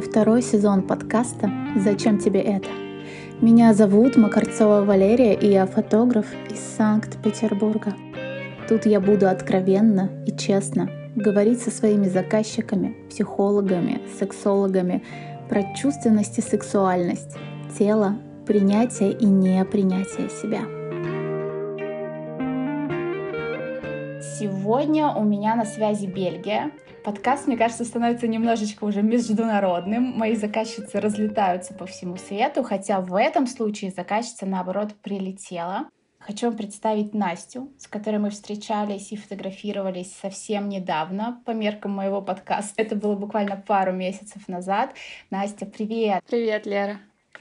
Это второй сезон подкаста «Зачем тебе это?». Меня зовут Макарцова Валерия, и я фотограф из Санкт-Петербурга. Тут я буду откровенно и честно говорить со своими заказчиками, психологами, сексологами про чувственность и сексуальность, тело, принятие и непринятие себя. Сегодня у меня на связи Бельгия. Подкаст, мне кажется, становится немножечко уже международным. Мои заказчицы разлетаются по всему свету, хотя в этом случае заказчица, наоборот, прилетела. Хочу вам представить Настю, с которой мы встречались и фотографировались совсем недавно по меркам моего подкаста. Это было буквально пару месяцев назад. Настя, привет! Привет, Лера!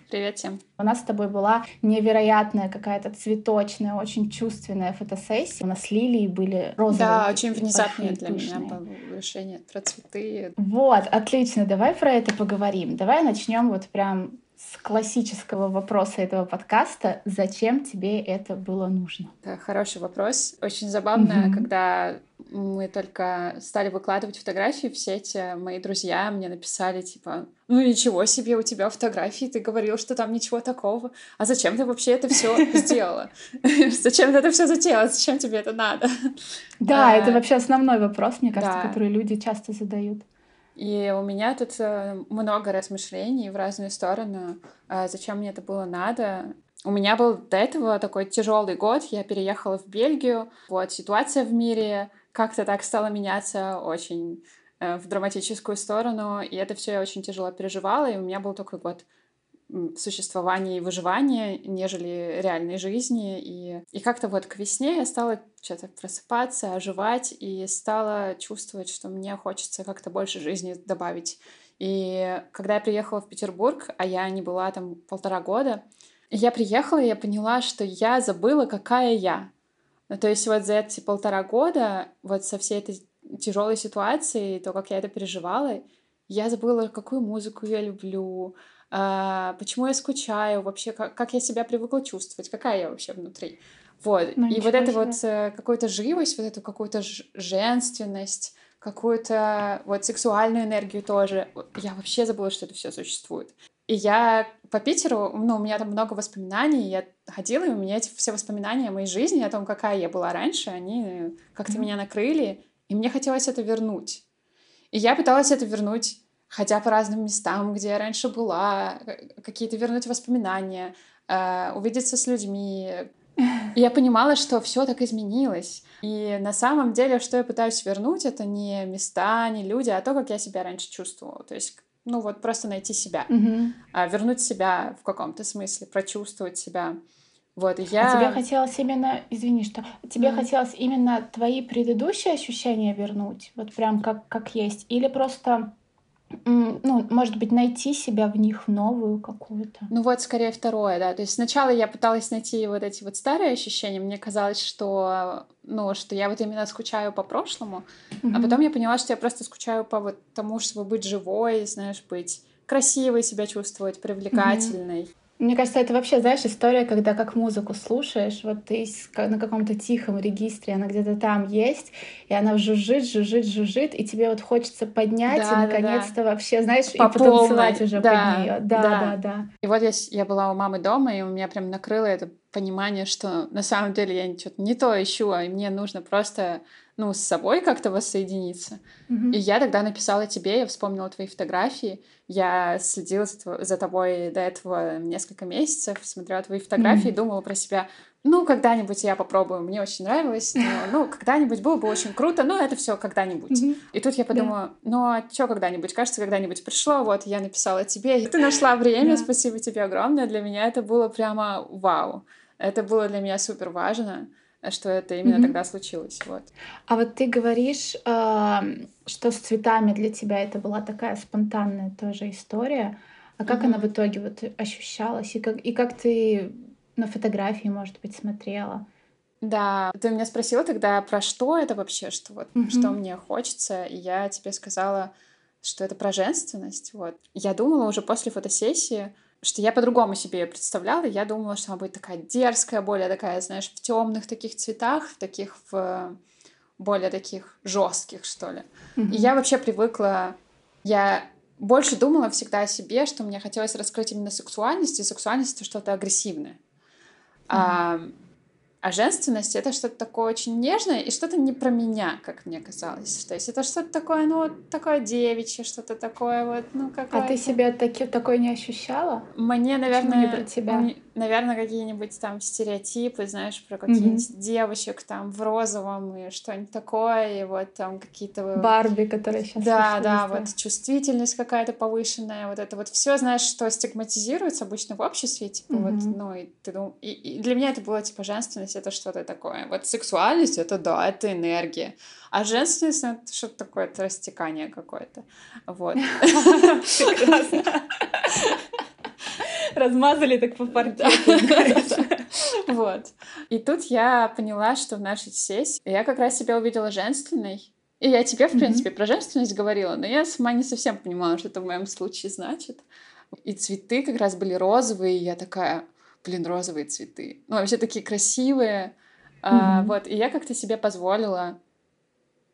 Привет всем. У нас с тобой была невероятная какая-то цветочная, очень чувственная фотосессия. У нас с Лилией были розовые. Да, очень внезапное для меня было решение про цветы. Вот, отлично. Давай про это поговорим. Давай начнем вот прям с классического вопроса этого подкаста. Зачем тебе это было нужно? Да, хороший вопрос. Очень забавно, mm-hmm. когда мы только стали выкладывать фотографии в сети, мои друзья мне написали, типа, ну ничего себе, у тебя фотографии, ты говорил, что там ничего такого. А зачем ты вообще это все сделала? Зачем ты это все затеяла? Зачем тебе это надо? Да, это а, вообще основной вопрос, мне кажется, который люди часто задают. И у меня тут э, много размышлений в разные стороны, а зачем мне это было надо. У меня был до этого такой тяжелый год, я переехала в Бельгию, вот ситуация в мире как-то так стала меняться очень э, в драматическую сторону, и это все я очень тяжело переживала, и у меня был такой год существования и выживания, нежели реальной жизни. И, и как-то вот к весне я стала что-то просыпаться, оживать, и стала чувствовать, что мне хочется как-то больше жизни добавить. И когда я приехала в Петербург, а я не была там полтора года, я приехала, и я поняла, что я забыла, какая я. Ну, то есть вот за эти полтора года, вот со всей этой тяжелой ситуацией, то, как я это переживала, я забыла, какую музыку я люблю, почему я скучаю, вообще, как, как я себя привыкла чувствовать, какая я вообще внутри. Вот. Ну, и вот эта вот э, какую-то живость, вот эту какую-то женственность, какую-то вот сексуальную энергию тоже. Я вообще забыла, что это все существует. И я по Питеру, ну, у меня там много воспоминаний, я ходила, и у меня эти все воспоминания о моей жизни, о том, какая я была раньше, они как-то mm-hmm. меня накрыли, и мне хотелось это вернуть. И я пыталась это вернуть ходя по разным местам, где я раньше была, какие-то вернуть воспоминания, э, увидеться с людьми. И я понимала, что все так изменилось. И на самом деле, что я пытаюсь вернуть, это не места, не люди, а то, как я себя раньше чувствовала. То есть, ну вот просто найти себя, mm-hmm. вернуть себя в каком-то смысле, прочувствовать себя. Вот, и я... А тебе хотелось именно, извини, что тебе mm. хотелось именно твои предыдущие ощущения вернуть, вот прям как, как есть, или просто ну, может быть, найти себя в них новую какую-то. Ну вот, скорее второе, да. То есть сначала я пыталась найти вот эти вот старые ощущения. Мне казалось, что, ну, что я вот именно скучаю по прошлому. Mm-hmm. А потом я поняла, что я просто скучаю по вот тому, чтобы быть живой, знаешь, быть красивой себя чувствовать, привлекательной. Mm-hmm. Мне кажется, это вообще, знаешь, история, когда как музыку слушаешь, вот ты на каком-то тихом регистре, она где-то там есть, и она жужжит, жужжит, жужжит, и тебе вот хочется поднять да, и наконец-то да. вообще, знаешь, По и потанцевать полной. уже да, под нее. Да, да, да, да. И вот я, я была у мамы дома, и у меня прям накрыло это понимание, что на самом деле я что-то не то ищу, а мне нужно просто ну, с собой как-то воссоединиться. Mm-hmm. И я тогда написала тебе, я вспомнила твои фотографии. Я следила за тобой до этого несколько месяцев, смотрела твои фотографии mm-hmm. думала про себя, ну, когда-нибудь я попробую, мне очень нравилось, но, ну, когда-нибудь было бы очень круто, но это все когда-нибудь. Mm-hmm. И тут я подумала, yeah. ну, а что когда-нибудь? Кажется, когда-нибудь пришло, вот, я написала тебе, и ты нашла время, yeah. спасибо тебе огромное, для меня это было прямо вау. Это было для меня супер важно что это именно mm-hmm. тогда случилось. Вот. А вот ты говоришь, э, что с цветами для тебя это была такая спонтанная тоже история. А как mm-hmm. она в итоге вот ощущалась? И как, и как ты на фотографии, может быть, смотрела? Да, ты меня спросила тогда, про что это вообще, что вот, mm-hmm. что мне хочется, и я тебе сказала, что это про женственность, вот. Я думала уже после фотосессии, что я по-другому себе ее представляла. Я думала, что она будет такая дерзкая, более такая, знаешь, в темных таких цветах, в таких в более таких жестких, что ли. Mm-hmm. И я вообще привыкла, я больше думала всегда о себе, что мне хотелось раскрыть именно сексуальность, и сексуальность — это что-то агрессивное. Mm-hmm. А, а женственность — это что-то такое очень нежное и что-то не про меня, как мне казалось. То есть это что-то такое, ну, такое девичье, что-то такое вот, ну, какое А ты себя таки, такой не ощущала? Мне, наверное... не про тебя? Наверное, какие-нибудь там стереотипы, знаешь, про каких-нибудь mm-hmm. девочек там в розовом и что-нибудь такое, и вот там какие-то... Барби, которые сейчас Да, да, вот чувствительность какая-то повышенная, вот это вот все, знаешь, что стигматизируется обычно в обществе, типа mm-hmm. вот, ну, и ты дум... и, и для меня это было, типа, женственность — это что-то такое. Вот сексуальность — это, да, это энергия. А женственность — это что-то такое, это растекание какое-то. Вот. Прекрасно. Размазали так по паркету. Вот. И тут я поняла, что в нашей сессии я как раз себя увидела женственной. И я тебе, в принципе, про женственность говорила, но я сама не совсем понимала, что это в моем случае значит. И цветы как раз были розовые, и я такая, блин, розовые цветы. Ну, вообще такие красивые. А, вот, и я как-то себе позволила,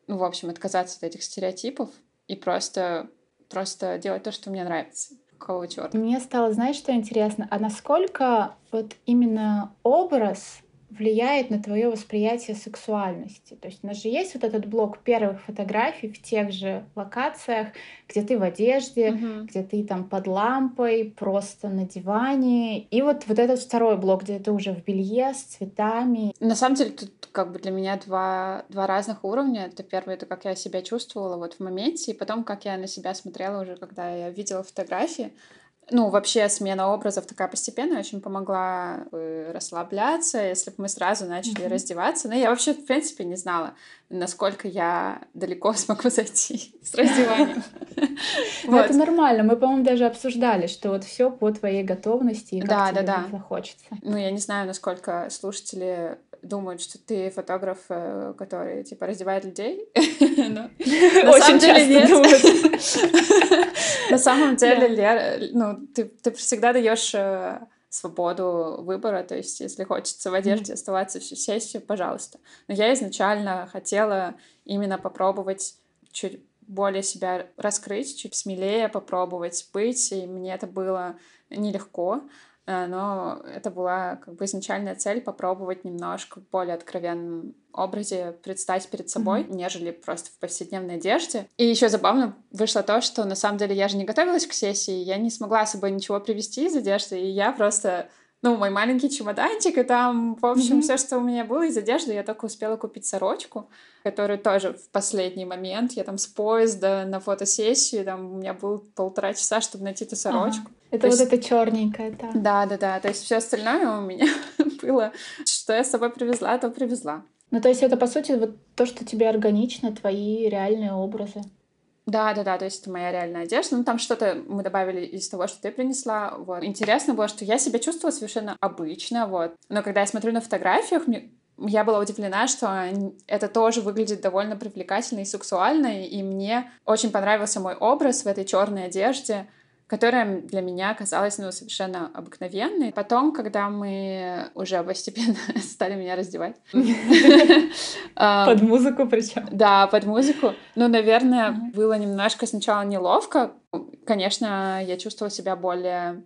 ну, в общем, отказаться от этих стереотипов и просто, просто делать то, что мне нравится. Какого черта? Мне стало, знаешь, что интересно? А насколько вот именно образ влияет на твое восприятие сексуальности. То есть у нас же есть вот этот блок первых фотографий в тех же локациях, где ты в одежде, Мгм. где ты там под лампой, просто на диване. И вот вот этот второй блок, где ты уже в белье с цветами. На самом деле тут как бы для меня два, два разных уровня. Это первое, это как я себя чувствовала вот в моменте, и потом, как я на себя смотрела уже, когда я видела фотографии ну, вообще смена образов такая постепенная очень помогла э, расслабляться, если бы мы сразу начали mm-hmm. раздеваться. Но я вообще, в принципе, не знала, насколько я далеко смогу зайти с раздеванием. Ну, это нормально. Мы, по-моему, даже обсуждали, что вот все по твоей готовности и как да, тебе да, да. захочется. Ну, я не знаю, насколько слушатели думают, что ты фотограф, э, который, типа, раздевает людей. Очень часто нет. На самом деле, ну, ты всегда даешь э, свободу выбора, то есть если хочется в одежде оставаться всю сессию, пожалуйста. Но я изначально хотела именно попробовать чуть более себя раскрыть, чуть смелее попробовать быть, и мне это было нелегко. Э, но это была как бы изначальная цель попробовать немножко в более откровенном образе предстать перед собой, mm-hmm. нежели просто в повседневной одежде. И еще забавно вышло то, что на самом деле я же не готовилась к сессии, я не смогла с собой ничего привезти из одежды, и я просто ну, мой маленький чемоданчик, и там, в общем, mm-hmm. все, что у меня было из одежды, я только успела купить сорочку, которую тоже в последний момент, я там с поезда на фотосессию, там у меня было полтора часа, чтобы найти эту сорочку. Ага. Это то вот есть... это черненькое, да. Да, да, да. То есть все остальное у меня было, что я с собой привезла, то привезла. Ну, то есть это, по сути, вот то, что тебе органично, твои реальные образы. Да, да, да, то есть это моя реальная одежда. Ну, там что-то мы добавили из того, что ты принесла. Вот. Интересно было, что я себя чувствовала совершенно обычно, вот. Но когда я смотрю на фотографиях, мне я была удивлена, что это тоже выглядит довольно привлекательно и сексуально, и мне очень понравился мой образ в этой черной одежде которая для меня казалась ну, совершенно обыкновенной. Потом, когда мы уже постепенно стали меня раздевать. Под музыку причем. Да, под музыку. Ну, наверное, было немножко сначала неловко. Конечно, я чувствовала себя более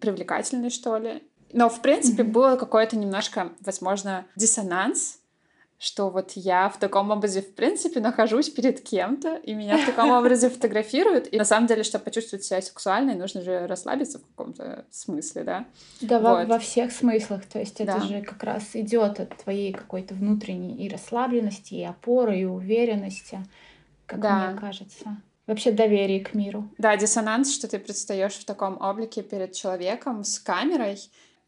привлекательной, что ли. Но, в принципе, было какое-то немножко, возможно, диссонанс что вот я в таком образе, в принципе, нахожусь перед кем-то, и меня в таком образе фотографируют. И на самом деле, чтобы почувствовать себя сексуальной, нужно же расслабиться в каком-то смысле, да? Да, вот. во, во всех смыслах. То есть это да. же как раз идет от твоей какой-то внутренней и расслабленности, и опоры, и уверенности, как да. мне кажется. Вообще доверие к миру. Да, диссонанс, что ты предстаешь в таком облике перед человеком с камерой,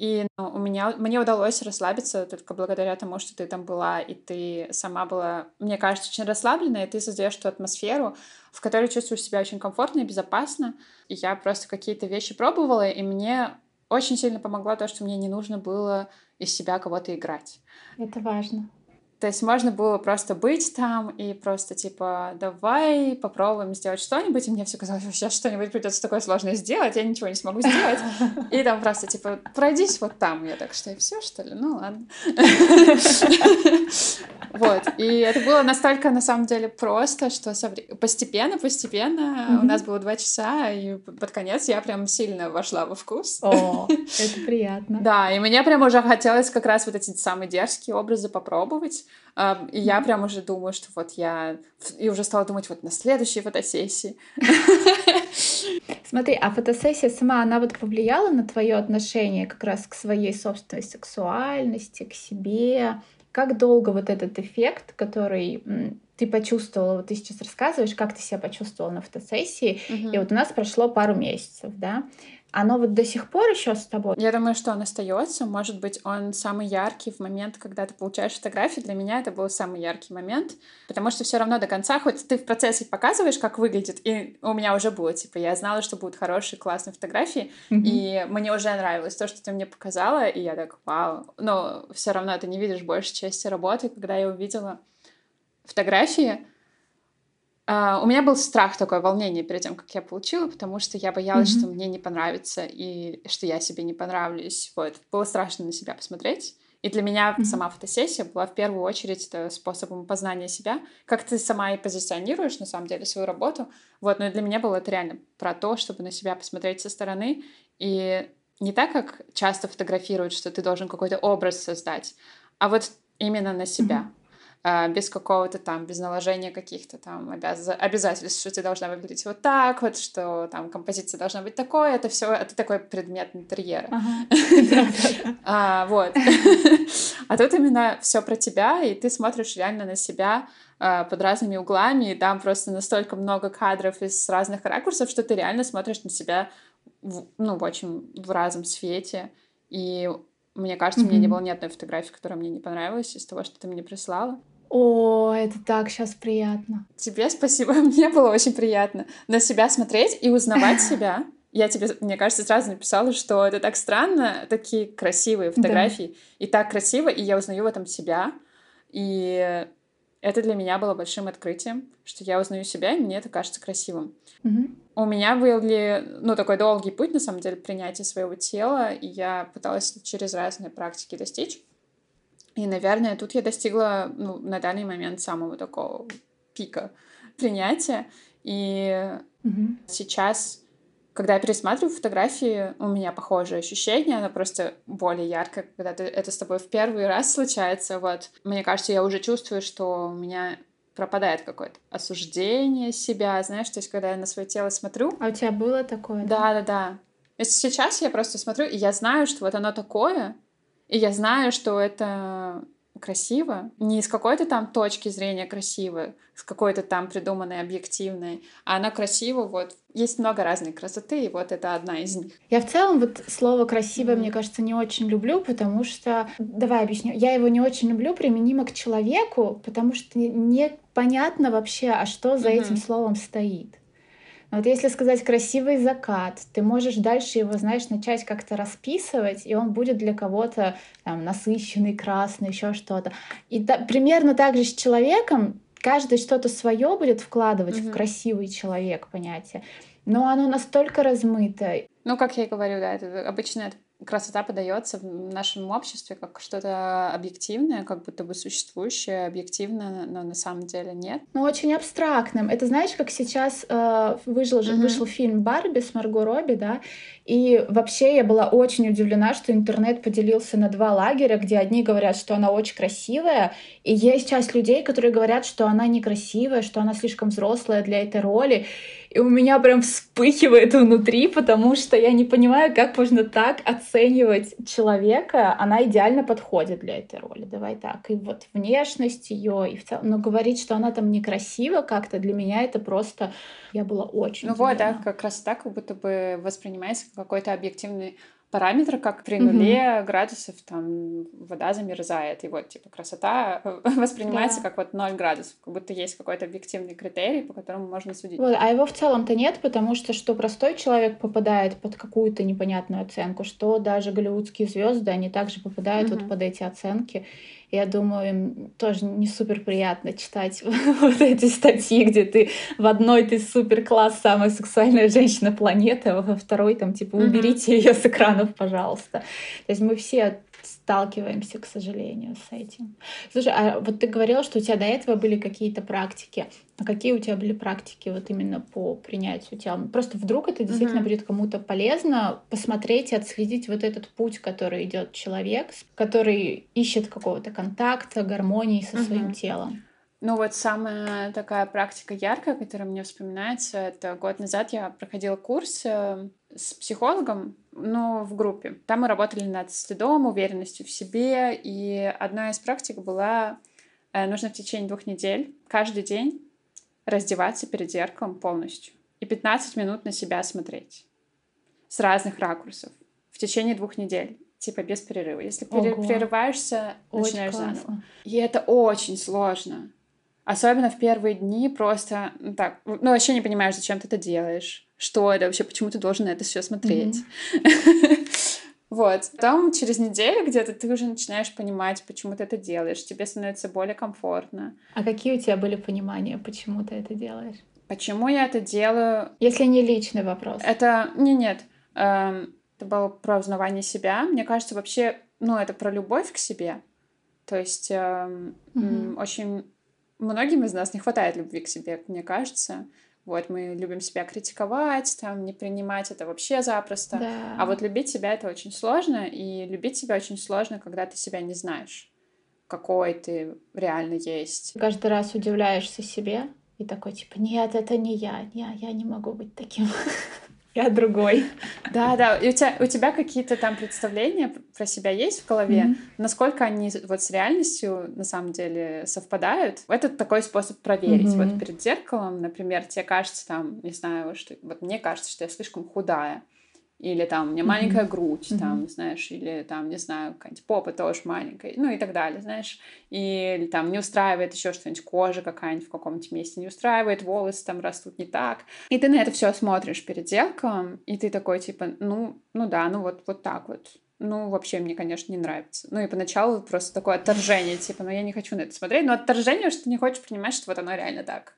и ну, у меня, мне удалось расслабиться только благодаря тому, что ты там была, и ты сама была, мне кажется, очень расслабленная, и ты создаешь ту атмосферу, в которой чувствуешь себя очень комфортно и безопасно. И я просто какие-то вещи пробовала, и мне очень сильно помогло то, что мне не нужно было из себя кого-то играть. Это важно. То есть можно было просто быть там и просто типа давай попробуем сделать что-нибудь. И мне все казалось, что сейчас что-нибудь придется такое сложное сделать, я ничего не смогу сделать. И там просто типа пройдись вот там. Я так что, и все что ли? Ну ладно. Вот. И это было настолько, на самом деле, просто, что постепенно, постепенно у нас было два часа, и под конец я прям сильно вошла во вкус. О, это приятно. Да, и мне прям уже хотелось как раз вот эти самые дерзкие образы попробовать. И я прям уже думаю, что вот я... И уже стала думать вот на следующей фотосессии. Смотри, а фотосессия сама, она вот повлияла на твое отношение как раз к своей собственной сексуальности, к себе? Как долго вот этот эффект, который ты почувствовала, вот ты сейчас рассказываешь, как ты себя почувствовала на фотосессии, угу. и вот у нас прошло пару месяцев, да, оно вот до сих пор еще с тобой? Я думаю, что он остается. Может быть, он самый яркий в момент, когда ты получаешь фотографии. Для меня это был самый яркий момент, потому что все равно до конца, хоть ты в процессе показываешь, как выглядит, и у меня уже было, типа, я знала, что будут хорошие, классные фотографии, mm-hmm. и мне уже нравилось то, что ты мне показала, и я так, вау. Но все равно ты не видишь большей части работы, когда я увидела фотографии, Uh, у меня был страх, такое волнение перед тем, как я получила, потому что я боялась, mm-hmm. что мне не понравится и что я себе не понравлюсь. Вот. Было страшно на себя посмотреть. И для меня mm-hmm. сама фотосессия была в первую очередь способом познания себя, как ты сама и позиционируешь на самом деле свою работу. Вот, но для меня было это реально про то, чтобы на себя посмотреть со стороны и не так, как часто фотографируют, что ты должен какой-то образ создать, а вот именно на себя. Mm-hmm. А, без какого-то там, без наложения каких-то там обяз... обязательств, что ты должна выглядеть вот так вот, что там композиция должна быть такой, это все, это такой предмет интерьера. А, вот. А тут именно все про тебя, и ты смотришь реально на себя а, под разными углами, и там просто настолько много кадров из разных ракурсов, что ты реально смотришь на себя в, ну, в очень в разном свете. И мне кажется, mm-hmm. у меня не было ни одной фотографии, которая мне не понравилась из того, что ты мне прислала. О, это так сейчас приятно. Тебе спасибо, мне было очень приятно на себя смотреть и узнавать себя. Я тебе, мне кажется, сразу написала, что это так странно, такие красивые фотографии, да. и так красиво, и я узнаю в этом себя. И это для меня было большим открытием, что я узнаю себя, и мне это кажется красивым. Угу. У меня был, ну, такой долгий путь, на самом деле, принятия своего тела, и я пыталась через разные практики достичь. И, наверное, тут я достигла ну, на данный момент самого такого пика принятия. И угу. сейчас, когда я пересматриваю фотографии, у меня похожее ощущение, оно просто более яркое, когда ты, это с тобой в первый раз случается. Вот. Мне кажется, я уже чувствую, что у меня пропадает какое-то осуждение себя, знаешь, то есть когда я на свое тело смотрю. А у тебя было такое? Да, да, да. да. Сейчас я просто смотрю, и я знаю, что вот оно такое, и я знаю, что это красиво, не с какой-то там точки зрения красиво, с какой-то там придуманной объективной, а она красиво, вот. Есть много разной красоты, и вот это одна из них. Я в целом вот слово «красиво», mm-hmm. мне кажется, не очень люблю, потому что... Давай объясню. Я его не очень люблю применимо к человеку, потому что непонятно вообще, а что за mm-hmm. этим словом стоит. Вот если сказать красивый закат, ты можешь дальше его, знаешь, начать как-то расписывать, и он будет для кого-то там насыщенный, красный, еще что-то. И да, примерно так же с человеком каждый что-то свое будет вкладывать угу. в красивый человек понятие. Но оно настолько размыто. Ну, как я и говорю, да, это обычно это красота подается в нашем обществе как что-то объективное, как будто бы существующее, объективно, но на самом деле нет. Ну, очень абстрактным. Это знаешь, как сейчас э, вышел, mm-hmm. вышел фильм «Барби» с Марго Робби, да, и вообще я была очень удивлена, что интернет поделился на два лагеря, где одни говорят, что она очень красивая, и есть часть людей, которые говорят, что она некрасивая, что она слишком взрослая для этой роли. И у меня прям вспыхивает внутри, потому что я не понимаю, как можно так оценивать человека. Она идеально подходит для этой роли. Давай так. И вот внешность ее, и в целом. Но говорить, что она там некрасива как-то, для меня это просто... Я была очень Ну вот, да, как раз так, как будто бы воспринимается какой-то объективный параметр, как при нуле угу. градусов там вода замерзает. И вот, типа, красота воспринимается да. как вот 0 градусов, как будто есть какой-то объективный критерий, по которому можно судить. Вот, а его в целом-то нет, потому что что простой человек попадает под какую-то непонятную оценку, что даже голливудские звезды, они также попадают угу. вот под эти оценки. Я думаю, им тоже не супер приятно читать вот эти статьи, где ты в одной ты супер класс, самая сексуальная женщина планеты, а во второй там типа уберите ее с экранов, пожалуйста. То есть мы все сталкиваемся, к сожалению, с этим. Слушай, а вот ты говорила, что у тебя до этого были какие-то практики. А какие у тебя были практики вот именно по принятию тела? Просто вдруг это действительно uh-huh. будет кому-то полезно посмотреть и отследить вот этот путь, который идет человек, который ищет какого-то контакта, гармонии со uh-huh. своим телом. Ну вот самая такая практика яркая, которая мне вспоминается, это год назад я проходила курс э, с психологом, но в группе. Там мы работали над стыдом, уверенностью в себе, и одна из практик была, э, нужно в течение двух недель каждый день раздеваться перед зеркалом полностью и 15 минут на себя смотреть с разных ракурсов в течение двух недель типа без перерыва. Если Ого. прерываешься, начинаешь классно. заново. И это очень сложно. Особенно в первые дни просто, ну так, ну вообще не понимаешь, зачем ты это делаешь, что это вообще, почему ты должен на это все смотреть. Вот. Потом через неделю где-то ты уже начинаешь понимать, почему ты это делаешь. Тебе становится более комфортно. А какие у тебя были понимания, почему ты это делаешь? Почему я это делаю? Если не личный вопрос. Это... Не, нет. Эм, это было про узнавание себя. Мне кажется, вообще, ну, это про любовь к себе. То есть эм, mm очень многим из нас не хватает любви к себе, мне кажется. Вот, мы любим себя критиковать, там, не принимать это вообще запросто. Да. А вот любить себя — это очень сложно, и любить себя очень сложно, когда ты себя не знаешь, какой ты реально есть. Каждый раз удивляешься себе и такой, типа, нет, это не я, я, я не могу быть таким. я другой. Да, да. И у тебя, у тебя какие-то там представления про себя есть в голове? Mm-hmm. Насколько они вот с реальностью на самом деле совпадают? Это такой способ проверить. Mm-hmm. Вот перед зеркалом, например, тебе кажется там, не знаю, что вот мне кажется, что я слишком худая или там у меня маленькая mm-hmm. грудь, mm-hmm. там, знаешь, или там, не знаю, какая-нибудь попа тоже маленькая, ну и так далее, знаешь, или там не устраивает еще что-нибудь, кожа какая-нибудь в каком-нибудь месте не устраивает, волосы там растут не так, и ты на это все смотришь перед зеркалом, и ты такой типа, ну, ну да, ну вот вот так вот, ну, вообще мне, конечно, не нравится. Ну, и поначалу просто такое отторжение, типа, ну, я не хочу на это смотреть, но отторжение, что ты не хочешь принимать, что вот оно реально так.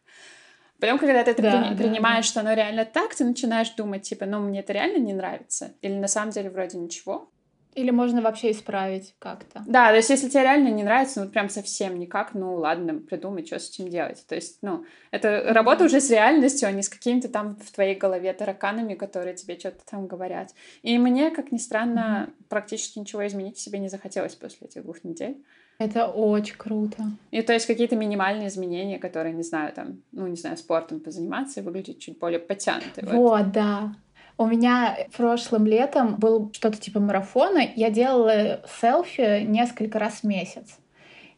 Потом, когда ты это да, при... да, принимаешь, да. что оно реально так, ты начинаешь думать, типа, ну, мне это реально не нравится. Или на самом деле вроде ничего. Или можно вообще исправить как-то. Да, то есть если тебе реально не нравится, ну, прям совсем никак, ну, ладно, придумай, что с этим делать. То есть, ну, это работа уже с реальностью, а не с какими-то там в твоей голове тараканами, которые тебе что-то там говорят. И мне, как ни странно, mm-hmm. практически ничего изменить в себе не захотелось после этих двух недель. Это очень круто. И то есть какие-то минимальные изменения, которые, не знаю, там, ну, не знаю, спортом позаниматься и выглядеть чуть более потянутой. Вот, вот. да. У меня прошлым летом был что-то типа марафона. Я делала селфи несколько раз в месяц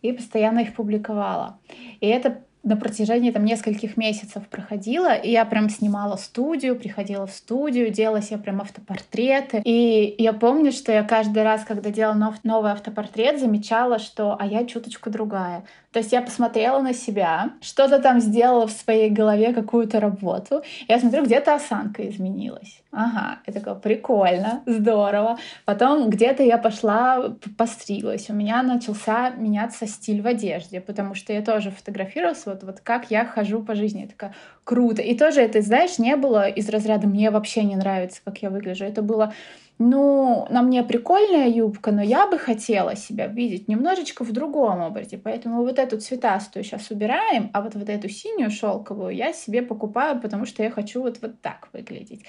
и постоянно их публиковала. И это на протяжении там нескольких месяцев проходила, и я прям снимала студию, приходила в студию, делала себе прям автопортреты. И я помню, что я каждый раз, когда делала новый автопортрет, замечала, что а я чуточку другая. То есть я посмотрела на себя, что-то там сделала в своей голове, какую-то работу. Я смотрю, где-то осанка изменилась. Ага, это такое прикольно, здорово. Потом где-то я пошла, пострилась. У меня начался меняться стиль в одежде, потому что я тоже фотографировалась, вот, вот как я хожу по жизни. Я такая, круто. И тоже это, знаешь, не было из разряда «мне вообще не нравится, как я выгляжу». Это было ну, на мне прикольная юбка, но я бы хотела себя видеть немножечко в другом образе. Поэтому вот эту цветастую сейчас убираем, а вот, вот эту синюю шелковую я себе покупаю, потому что я хочу вот, вот так выглядеть.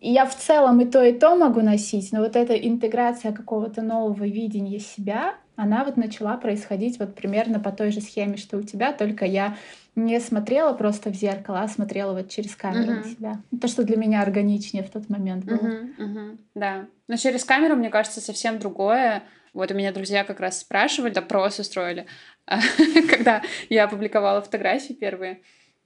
И я в целом и то, и то могу носить, но вот эта интеграция какого-то нового видения себя, она вот начала происходить вот примерно по той же схеме, что у тебя, только я не смотрела просто в зеркало, а смотрела вот через камеру uh-huh. на себя. То, что для меня органичнее в тот момент было. Uh-huh, uh-huh. Да. Но через камеру, мне кажется, совсем другое. Вот у меня друзья как раз спрашивали, допрос устроили, когда я опубликовала фотографии первые.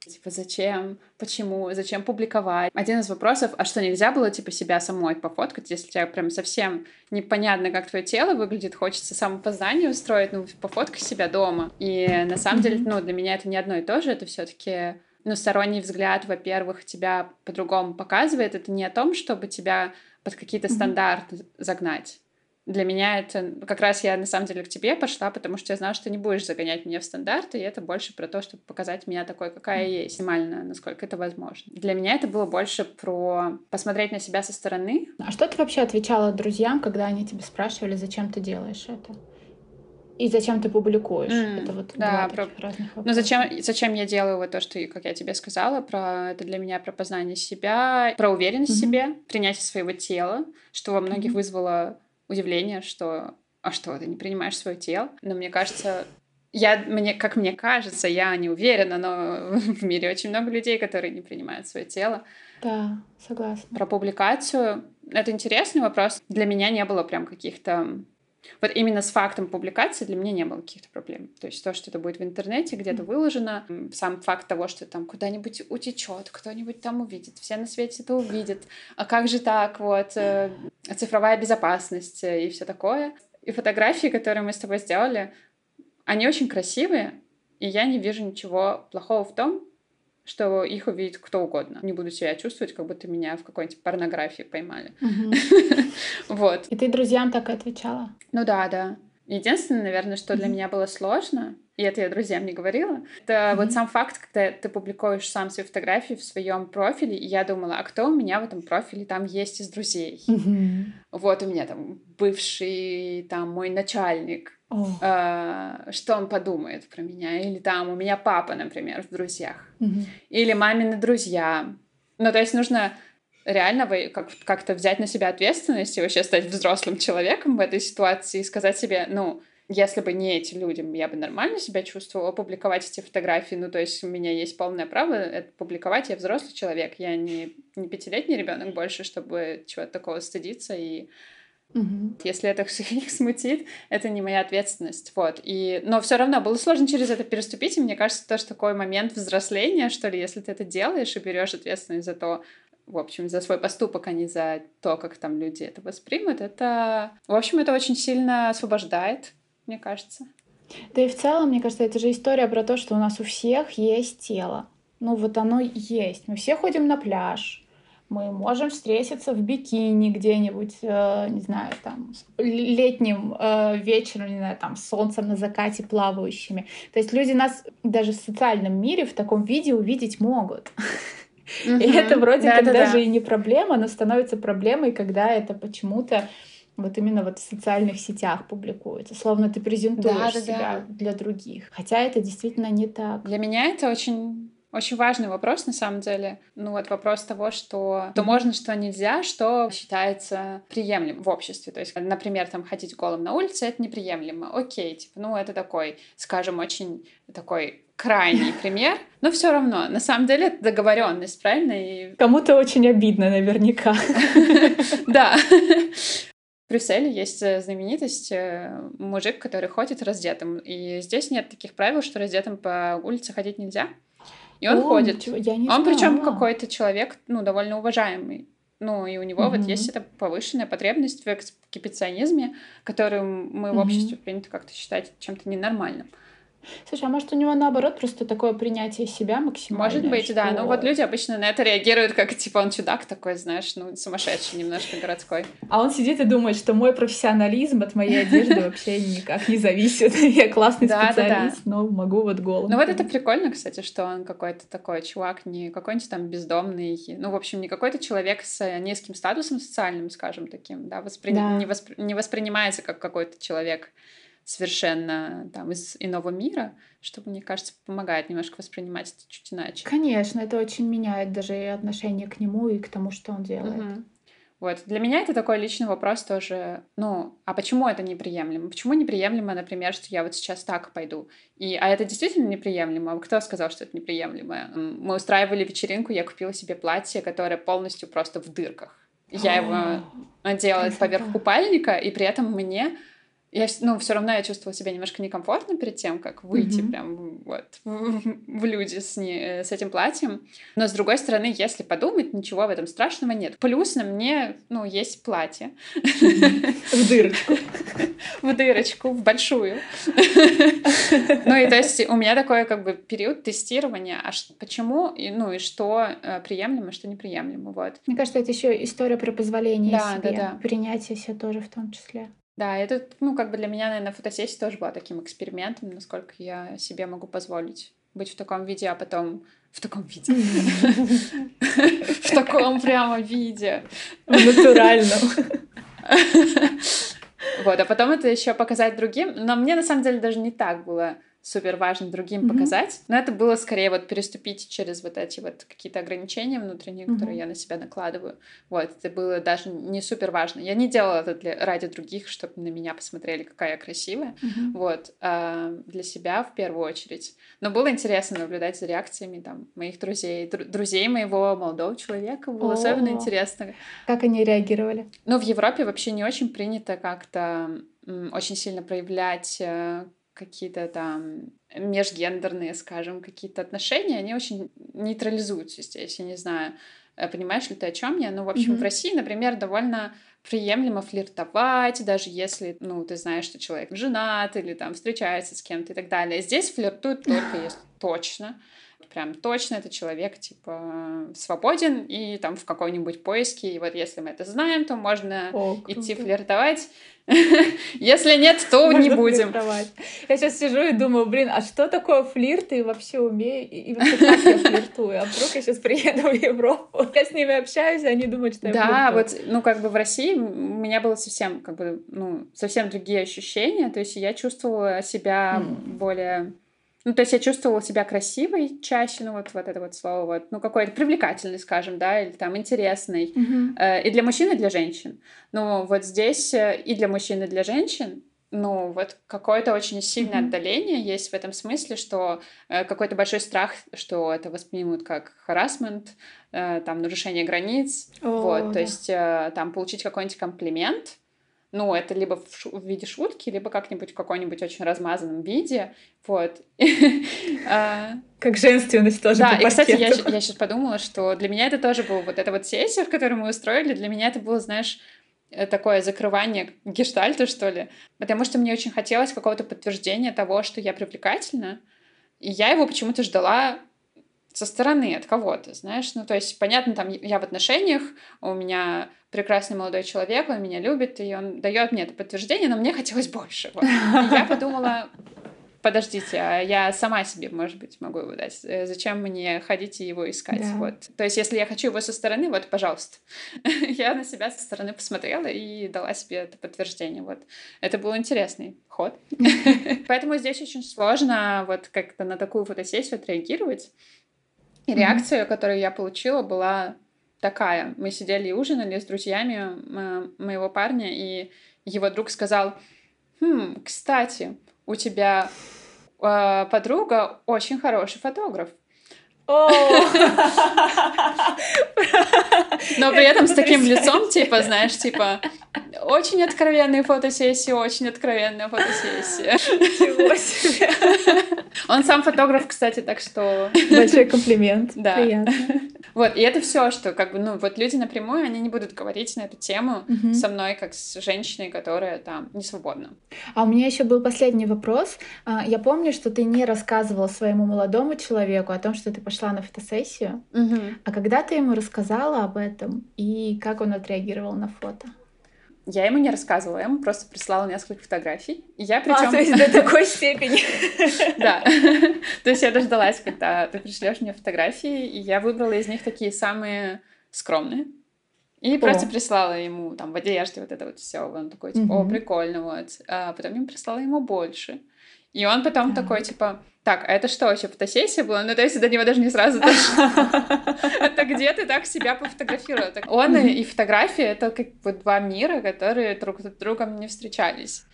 Типа, зачем? Почему? Зачем публиковать? Один из вопросов, а что, нельзя было, типа, себя самой пофоткать, если тебя прям совсем непонятно, как твое тело выглядит, хочется самопознание устроить, ну, пофоткай себя дома. И на самом деле, ну, для меня это не одно и то же, это все таки ну, сторонний взгляд, во-первых, тебя по-другому показывает. Это не о том, чтобы тебя под какие-то стандарты загнать. Для меня это как раз я на самом деле к тебе пошла, потому что я знала, что ты не будешь загонять меня в стандарты, и это больше про то, чтобы показать меня такой, какая я есть, максимально, насколько это возможно. Для меня это было больше про посмотреть на себя со стороны. А что ты вообще отвечала друзьям, когда они тебя спрашивали, зачем ты делаешь это? И зачем ты публикуешь? Mm, это вот да, про... разных вопросов. Ну зачем, зачем я делаю вот то, что, как я тебе сказала, про это для меня про познание себя, про уверенность mm-hmm. в себе, принятие своего тела, что во многих mm-hmm. вызвало удивление, что а что, ты не принимаешь свое тело? Но мне кажется, я, мне, как мне кажется, я не уверена, но в мире очень много людей, которые не принимают свое тело. Да, согласна. Про публикацию. Это интересный вопрос. Для меня не было прям каких-то... Вот именно с фактом публикации для меня не было каких-то проблем. То есть то, что это будет в интернете, где-то выложено, сам факт того, что там куда-нибудь утечет, кто-нибудь там увидит, все на свете это увидят. А как же так, вот, э, цифровая безопасность и все такое. И фотографии, которые мы с тобой сделали, они очень красивые, и я не вижу ничего плохого в том, что их увидит кто угодно. Не буду себя чувствовать, как будто меня в какой-нибудь порнографии поймали. Вот. И ты друзьям так и отвечала? Ну да, да. Единственное, наверное, что для меня было сложно, и это я друзьям не говорила, это mm-hmm. вот сам факт, когда ты публикуешь сам свои фотографии в своем профиле, и я думала, а кто у меня в этом профиле там есть из друзей? Mm-hmm. Вот у меня там бывший там мой начальник. Э, что он подумает про меня? Или там у меня папа, например, в друзьях, mm-hmm. или мамины друзья. Ну, то есть нужно реально как- как-то взять на себя ответственность и вообще стать взрослым человеком в этой ситуации и сказать себе, ну, если бы не эти люди, я бы нормально себя чувствовала, публиковать эти фотографии, ну, то есть у меня есть полное право это публиковать, я взрослый человек, я не, не пятилетний ребенок больше, чтобы чего-то такого стыдиться, и Угу. Если это их смутит, это не моя ответственность. Вот. И... Но все равно было сложно через это переступить, и мне кажется, тоже такой момент взросления, что ли, если ты это делаешь и берешь ответственность за то, в общем, за свой поступок, а не за то, как там люди это воспримут, это, в общем, это очень сильно освобождает мне кажется. Да и в целом, мне кажется, это же история про то, что у нас у всех есть тело. Ну вот оно есть. Мы все ходим на пляж. Мы можем встретиться в бикини где-нибудь, э, не знаю, там, летним э, вечером, не знаю, там, солнцем на закате плавающими. То есть люди нас даже в социальном мире в таком виде увидеть могут. И это вроде как даже и не проблема, но становится проблемой, когда это почему-то вот именно вот в социальных сетях публикуется, словно ты презентуешь да, да, себя да. для других. Хотя это действительно не так. Для меня это очень очень важный вопрос, на самом деле. Ну вот вопрос того, что то можно, что нельзя, что считается приемлемым в обществе. То есть, например, там ходить голым на улице, это неприемлемо. Окей, типа, ну это такой, скажем, очень такой крайний пример, но все равно, на самом деле, это договоренность, правильно? И... Кому-то очень обидно, наверняка. Да. Брюсселе есть э, знаменитость э, мужик, который ходит раздетым. И здесь нет таких правил, что раздетым по улице ходить нельзя. И он О, ходит. Я не он причем какой-то человек, ну, довольно уважаемый. Ну, и у него mm-hmm. вот есть эта повышенная потребность в экспедиционизме, которую мы mm-hmm. в обществе принято как-то считать чем-то ненормальным. Слушай, а может у него наоборот просто такое принятие себя максимальное? Может быть, что... да. Ну вот люди обычно на это реагируют, как типа он чудак такой, знаешь, ну сумасшедший немножко городской. А он сидит и думает, что мой профессионализм от моей одежды вообще никак не зависит. Я классный специалист, но могу вот голым. Ну вот это прикольно, кстати, что он какой-то такой чувак, не какой-нибудь там бездомный, ну в общем не какой-то человек с низким статусом социальным, скажем таким, да, воспри... не воспринимается как какой-то человек совершенно там из иного мира, что, мне кажется, помогает немножко воспринимать это чуть иначе. Конечно, это очень меняет даже и отношение к нему, и к тому, что он делает. Угу. Вот. Для меня это такой личный вопрос тоже. Ну, а почему это неприемлемо? Почему неприемлемо, например, что я вот сейчас так пойду? И, а это действительно неприемлемо? Кто сказал, что это неприемлемо? Мы устраивали вечеринку, я купила себе платье, которое полностью просто в дырках. Я его надела поверх купальника, и при этом мне я, ну, все равно я чувствовала себя немножко некомфортно перед тем, как выйти mm-hmm. прям вот в, в люди с, не, с этим платьем. Но, с другой стороны, если подумать, ничего в этом страшного нет. Плюс на мне, ну, есть платье. В дырочку. В дырочку, в большую. Ну, и то есть у меня такой как бы период тестирования, а почему, ну, и что э, приемлемо, что неприемлемо, вот. Мне кажется, это еще история про позволение себе, принятие себя тоже в том числе. Да, это, ну, как бы для меня, наверное, фотосессия тоже была таким экспериментом, насколько я себе могу позволить быть в таком виде, а потом в таком виде. В таком прямо виде. В натуральном. Вот, а потом это еще показать другим. Но мне на самом деле даже не так было супер важно другим mm-hmm. показать. Но это было скорее вот переступить через вот эти вот какие-то ограничения внутренние, mm-hmm. которые я на себя накладываю. Вот, это было даже не супер важно. Я не делала это для, ради других, чтобы на меня посмотрели, какая я красивая. Mm-hmm. Вот, а для себя в первую очередь. Но было интересно наблюдать за реакциями там моих друзей, дру- друзей моего молодого человека. Было О-о-о. особенно интересно. Как они реагировали? Ну, в Европе вообще не очень принято как-то очень сильно проявлять э, какие-то там межгендерные, скажем, какие-то отношения, они очень нейтрализуются здесь. Я не знаю, э, понимаешь ли ты о чем я? Ну, в общем, mm-hmm. в России, например, довольно приемлемо флиртовать, даже если, ну, ты знаешь, что человек женат или там встречается с кем-то и так далее. Здесь флиртуют только если точно прям точно этот человек, типа, свободен и там в какой-нибудь поиске. И вот если мы это знаем, то можно О, идти флиртовать. Если нет, то не будем. Я сейчас сижу и думаю, блин, а что такое флирт? И вообще умею, и вообще как я флиртую? А вдруг я сейчас приеду в Европу, я с ними общаюсь, и они думают, что я Да, вот, ну, как бы в России у меня было совсем, как бы, ну, совсем другие ощущения, то есть я чувствовала себя более ну, то есть я чувствовала себя красивой чаще, ну, вот, вот это вот слово, вот, ну, какой-то привлекательный, скажем, да, или там интересный. Mm-hmm. Э, и для мужчин, и для женщин. Но вот здесь э, и для мужчин, и для женщин ну, вот какое-то очень сильное mm-hmm. отдаление есть в этом смысле, что э, какой-то большой страх, что это воспримут как харасмент, э, там, нарушение границ, oh, вот, да. то есть э, там получить какой-нибудь комплимент, ну, это либо в, шу- в виде шутки, либо как-нибудь в какой-нибудь очень размазанном виде, вот. А, как женственность тоже Да, и, кстати, я, я сейчас подумала, что для меня это тоже был вот эта вот сессия, которую мы устроили, для меня это было, знаешь, э, такое закрывание гештальта, что ли. Потому что мне очень хотелось какого-то подтверждения того, что я привлекательна. И я его почему-то ждала со стороны от кого-то, знаешь. Ну, то есть, понятно, там я в отношениях, у меня прекрасный молодой человек, он меня любит, и он дает мне это подтверждение, но мне хотелось больше. Вот. Я подумала, подождите, а я сама себе, может быть, могу его дать. Э, зачем мне ходить и его искать? Да. Вот. То есть, если я хочу его со стороны, вот, пожалуйста. я на себя со стороны посмотрела и дала себе это подтверждение. Вот. Это был интересный ход. Поэтому здесь очень сложно вот как-то на такую фотосессию отреагировать. И реакция, которую я получила, была такая. Мы сидели и ужинали с друзьями моего парня, и его друг сказал, «Хм, кстати, у тебя э, подруга очень хороший фотограф». Но при этом с таким лицом, типа, знаешь, типа, очень откровенные фотосессии, очень откровенная фотосессия. Себе. Он сам фотограф, кстати, так что... Большой комплимент. Да. Приятно. Вот, и это все, что как бы, ну, вот люди напрямую, они не будут говорить на эту тему угу. со мной, как с женщиной, которая там не свободна. А у меня еще был последний вопрос. А, я помню, что ты не рассказывала своему молодому человеку о том, что ты пошла на фотосессию. Угу. А когда ты ему рассказала об этом и как он отреагировал на фото? Я ему не рассказывала, я ему просто прислала несколько фотографий. И я причем... А, то есть до такой степени. Да. То есть я дождалась, когда ты пришлешь мне фотографии, и я выбрала из них такие самые скромные. И просто прислала ему там в одежде вот это вот все. Он такой, типа, о, прикольно, вот. А потом я прислала ему больше. И он потом такой, типа, так, а это что вообще, фотосессия была? Ну, то есть до него даже не сразу дошло. Это где ты так себя пофотографировал? Он и фотография — это как бы два мира, которые друг с другом не встречались.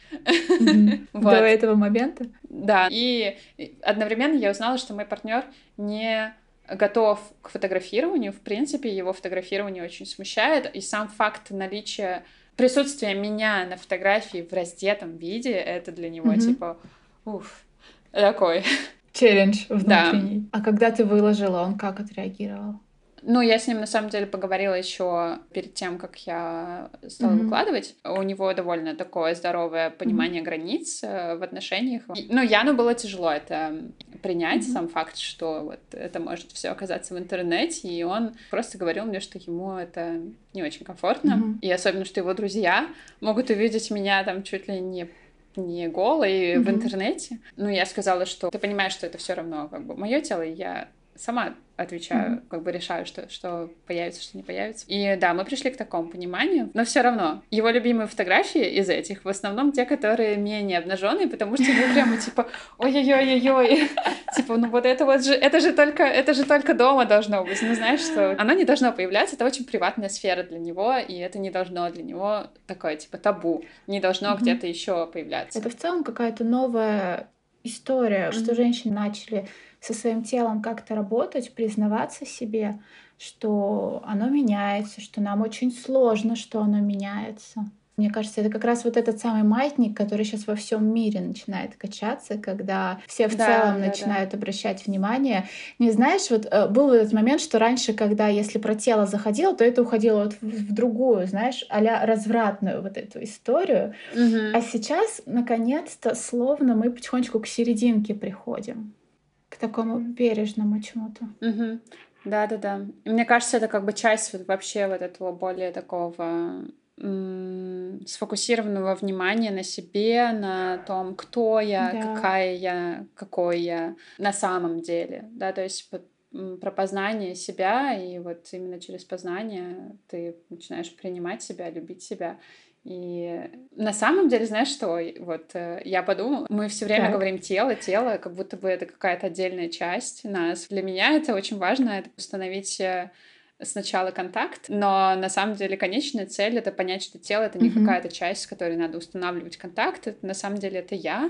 До этого момента? Да. И одновременно я узнала, что мой партнер не готов к фотографированию. В принципе, его фотографирование очень смущает. И сам факт наличия присутствия меня на фотографии в раздетом виде, это для него типа, уф, такой. Челлендж внутренний. Да. А когда ты выложила, он как отреагировал? Ну, я с ним на самом деле поговорила еще перед тем, как я стала mm-hmm. выкладывать. У него довольно такое здоровое понимание mm-hmm. границ э, в отношениях. Ну, Яну было тяжело это принять, mm-hmm. сам факт, что вот это может все оказаться в интернете, и он просто говорил мне, что ему это не очень комфортно, mm-hmm. и особенно, что его друзья могут увидеть меня там чуть ли не не голой mm-hmm. в интернете. Ну, я сказала, что ты понимаешь, что это все равно как бы мое тело, и я сама отвечаю, mm-hmm. как бы решаю, что, что появится, что не появится. И да, мы пришли к такому пониманию, но все равно его любимые фотографии из этих в основном те, которые менее обнаженные, потому что ему прямо типа ой-ой-ой-ой-ой, типа ну вот это вот же, это же только, это же только дома должно быть, ну знаешь, что оно не должно появляться, это очень приватная сфера для него, и это не должно для него такое типа табу, не должно mm-hmm. где-то еще появляться. Это в целом какая-то новая история, mm-hmm. что женщины начали со своим телом как-то работать, признаваться себе, что оно меняется, что нам очень сложно, что оно меняется. Мне кажется, это как раз вот этот самый маятник, который сейчас во всем мире начинает качаться, когда все в да, целом да, начинают да. обращать внимание. Не знаешь, вот э, был этот момент, что раньше, когда если про тело заходило, то это уходило вот в, в другую, знаешь, а развратную вот эту историю. Угу. А сейчас, наконец-то, словно мы потихонечку к серединке приходим к такому бережному чему-то. Угу. Да, да, да. мне кажется, это как бы часть вот вообще вот этого более такого сфокусированного внимания на себе, на том, кто я, да. какая я, какой я на самом деле, да, то есть про познание себя, и вот именно через познание ты начинаешь принимать себя, любить себя. И на самом деле, знаешь что, вот э, я подумала, мы все время так. говорим тело, тело, как будто бы это какая-то отдельная часть нас. Для меня это очень важно, это установить э, сначала контакт, но на самом деле конечная цель это понять, что тело это не mm-hmm. какая-то часть, с которой надо устанавливать контакт, это на самом деле это я,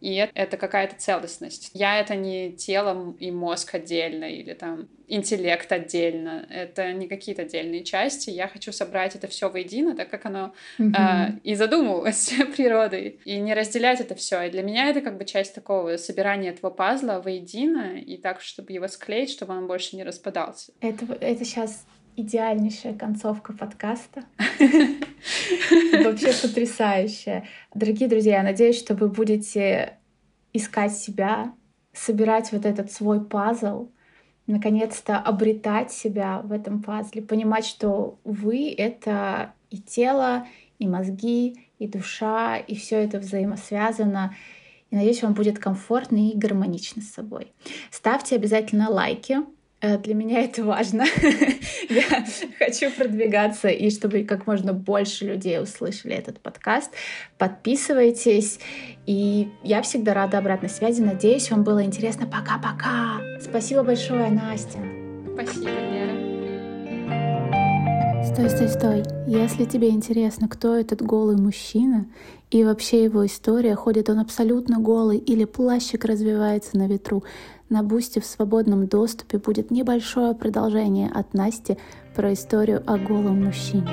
и это какая-то целостность. Я — это не тело и мозг отдельно, или там интеллект отдельно. Это не какие-то отдельные части. Я хочу собрать это все воедино, так как оно mm-hmm. э, и задумывалось природой, и не разделять это все. И для меня это как бы часть такого собирания этого пазла воедино, и так, чтобы его склеить, чтобы он больше не распадался. Это, это сейчас идеальнейшая концовка подкаста. Вообще потрясающая. Дорогие друзья, я надеюсь, что вы будете искать себя, собирать вот этот свой пазл, наконец-то обретать себя в этом пазле, понимать, что вы — это и тело, и мозги, и душа, и все это взаимосвязано. И надеюсь, вам будет комфортно и гармонично с собой. Ставьте обязательно лайки, для меня это важно. Я хочу продвигаться и чтобы как можно больше людей услышали этот подкаст. Подписывайтесь. И я всегда рада обратной связи. Надеюсь, вам было интересно. Пока-пока. Спасибо большое, Настя. Спасибо, Лера. Стой, стой, стой. Если тебе интересно, кто этот голый мужчина и вообще его история, ходит он абсолютно голый или плащик развивается на ветру, на Бусте в свободном доступе будет небольшое продолжение от Насти про историю о голом мужчине.